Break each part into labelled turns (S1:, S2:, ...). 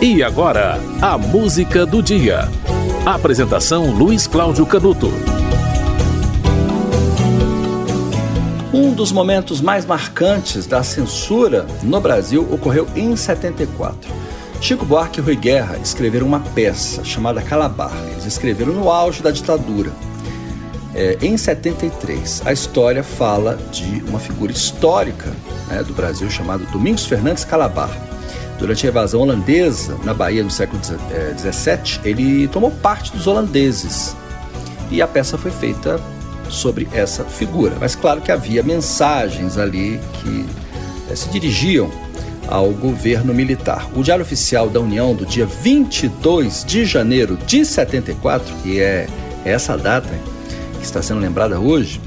S1: E agora, a música do dia. Apresentação Luiz Cláudio Canuto.
S2: Um dos momentos mais marcantes da censura no Brasil ocorreu em 74. Chico Buarque e Rui Guerra escreveram uma peça chamada Calabar. Eles escreveram no auge da ditadura. É, em 73, a história fala de uma figura histórica né, do Brasil chamado Domingos Fernandes Calabar. Durante a invasão holandesa na Bahia no século XVII, eh, ele tomou parte dos holandeses e a peça foi feita sobre essa figura. Mas claro que havia mensagens ali que é, se dirigiam ao governo militar. O Diário Oficial da União do dia 22 de janeiro de 74, que é essa data que está sendo lembrada hoje,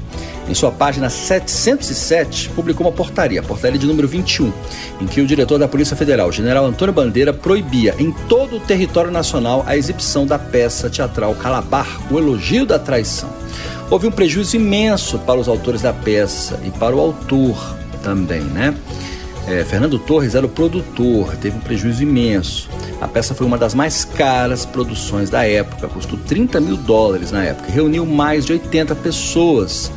S2: em sua página 707, publicou uma portaria, portaria de número 21, em que o diretor da Polícia Federal, general Antônio Bandeira, proibia em todo o território nacional a exibição da peça teatral Calabar, o elogio da traição. Houve um prejuízo imenso para os autores da peça e para o autor também, né? É, Fernando Torres era o produtor, teve um prejuízo imenso. A peça foi uma das mais caras produções da época, custou 30 mil dólares na época, reuniu mais de 80 pessoas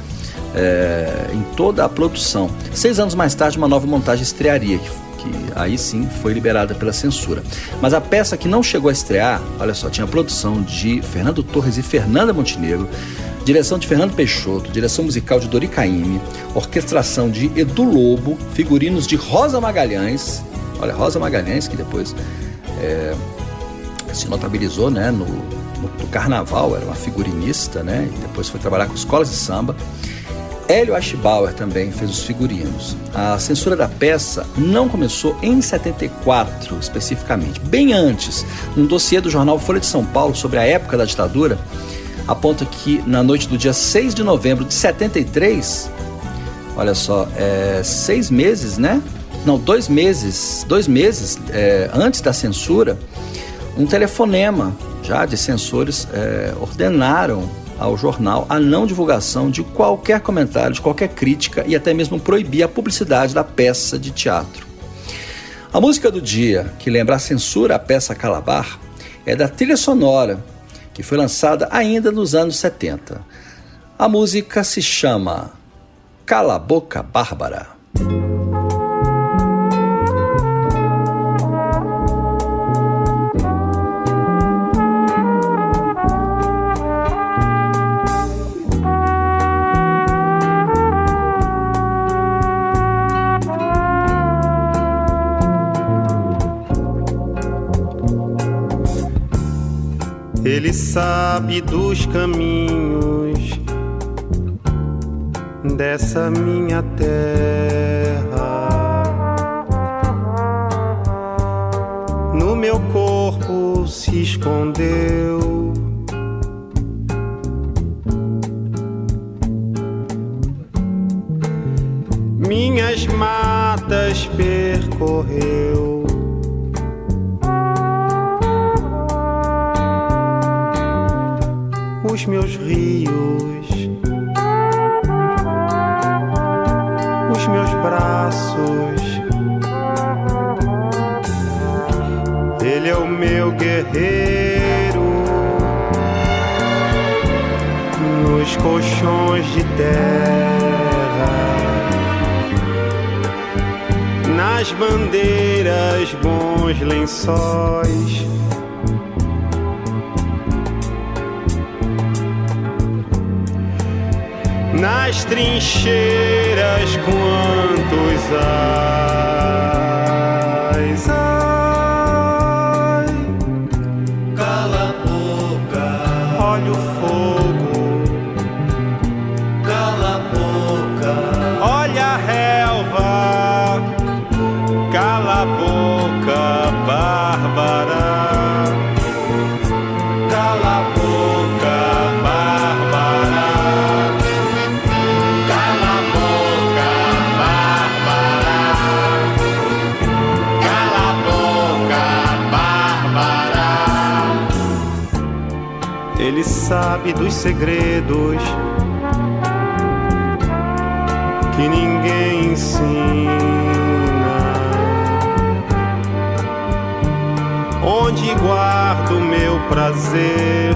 S2: é, em toda a produção. Seis anos mais tarde, uma nova montagem estrearia, que, que aí sim foi liberada pela censura. Mas a peça que não chegou a estrear, olha só, tinha a produção de Fernando Torres e Fernanda Montenegro, direção de Fernando Peixoto, direção musical de Dori Caymmi, orquestração de Edu Lobo, figurinos de Rosa Magalhães, olha, Rosa Magalhães, que depois é, se notabilizou né, no, no, no, carnaval, era uma figurinista, né, e depois foi trabalhar com escolas de samba. Hélio Aschbauer também fez os figurinos. A censura da peça não começou em 74, especificamente. Bem antes, um dossiê do jornal Folha de São Paulo sobre a época da ditadura aponta que na noite do dia 6 de novembro de 73, olha só, é, seis meses, né? Não, dois meses, dois meses é, antes da censura, um telefonema já de censores é, ordenaram ao jornal a não divulgação de qualquer comentário, de qualquer crítica e até mesmo proibir a publicidade da peça de teatro. A música do dia, que lembra a censura à peça Calabar, é da trilha sonora, que foi lançada ainda nos anos 70. A música se chama Cala Boca Bárbara.
S3: Ele sabe dos caminhos dessa minha terra. No meu corpo se escondeu. Minhas matas percorreu. Os meus rios, os meus braços. Ele é o meu guerreiro nos colchões de terra, nas bandeiras, bons lençóis nas trincheiras quantos ais. Sabe dos segredos que ninguém ensina. onde guardo meu prazer.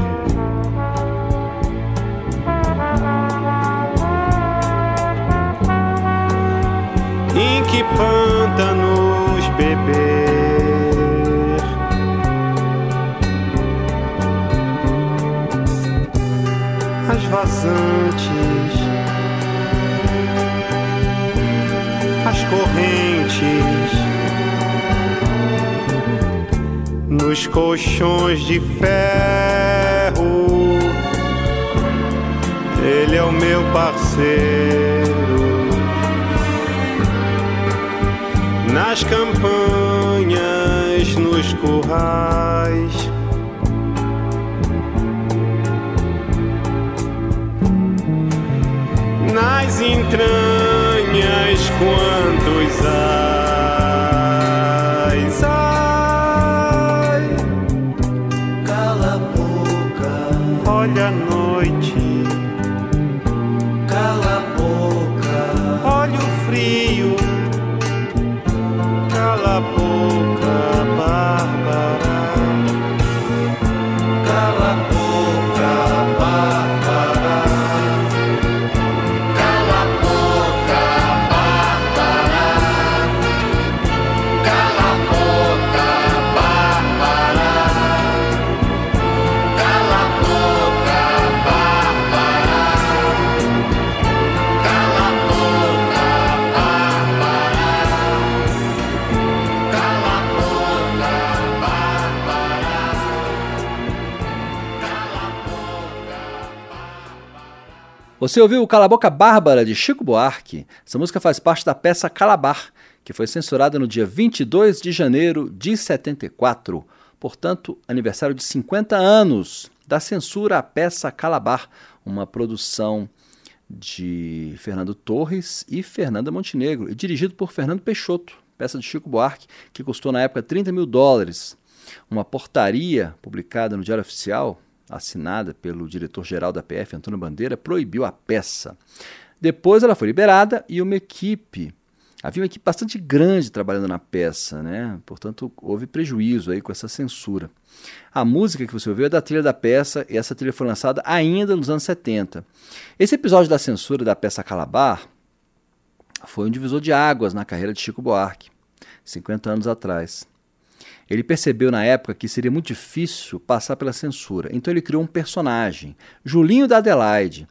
S3: Em que pântanos vazantes, as correntes nos colchões de ferro. Ele é o meu parceiro nas campanhas, nos currais. Entranhas, quantos ais,
S2: Você ouviu o Cala Boca Bárbara de Chico Buarque? Essa música faz parte da peça Calabar, que foi censurada no dia 22 de janeiro de 74. Portanto, aniversário de 50 anos da censura à peça Calabar, uma produção de Fernando Torres e Fernanda Montenegro, e dirigido por Fernando Peixoto, peça de Chico Buarque, que custou na época 30 mil dólares. Uma portaria publicada no Diário Oficial, assinada pelo diretor-geral da PF, Antônio Bandeira, proibiu a peça. Depois ela foi liberada e uma equipe, havia uma equipe bastante grande trabalhando na peça, né? portanto houve prejuízo aí com essa censura. A música que você ouviu é da trilha da peça e essa trilha foi lançada ainda nos anos 70. Esse episódio da censura da peça Calabar foi um divisor de águas na carreira de Chico Buarque, 50 anos atrás. Ele percebeu na época que seria muito difícil passar pela censura, então ele criou um personagem, Julinho da Adelaide.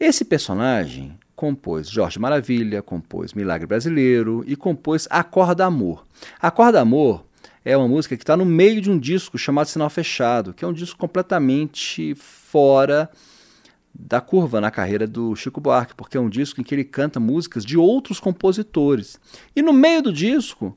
S2: Esse personagem compôs Jorge Maravilha, compôs Milagre Brasileiro e compôs Acorda Amor. Acorda Amor é uma música que está no meio de um disco chamado Sinal Fechado, que é um disco completamente fora da curva na carreira do Chico Buarque, porque é um disco em que ele canta músicas de outros compositores. E no meio do disco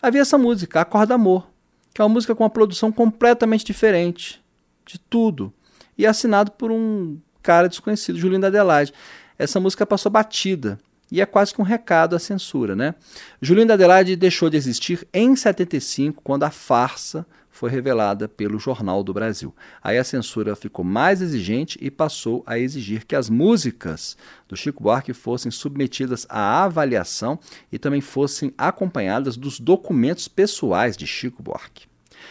S2: havia essa música, Acorda Amor, que é uma música com uma produção completamente diferente de tudo. E assinado por um cara desconhecido, Julinho da Adelaide. Essa música passou batida. E é quase que um recado à censura, né? Julinho da Adelaide deixou de existir em 75, quando a farsa foi revelada pelo Jornal do Brasil. Aí a censura ficou mais exigente e passou a exigir que as músicas do Chico Buarque fossem submetidas à avaliação e também fossem acompanhadas dos documentos pessoais de Chico Buarque.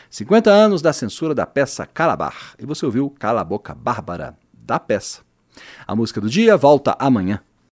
S2: 50 anos da censura da peça Calabar. E você ouviu Cala a Boca Bárbara da peça. A música do dia volta amanhã.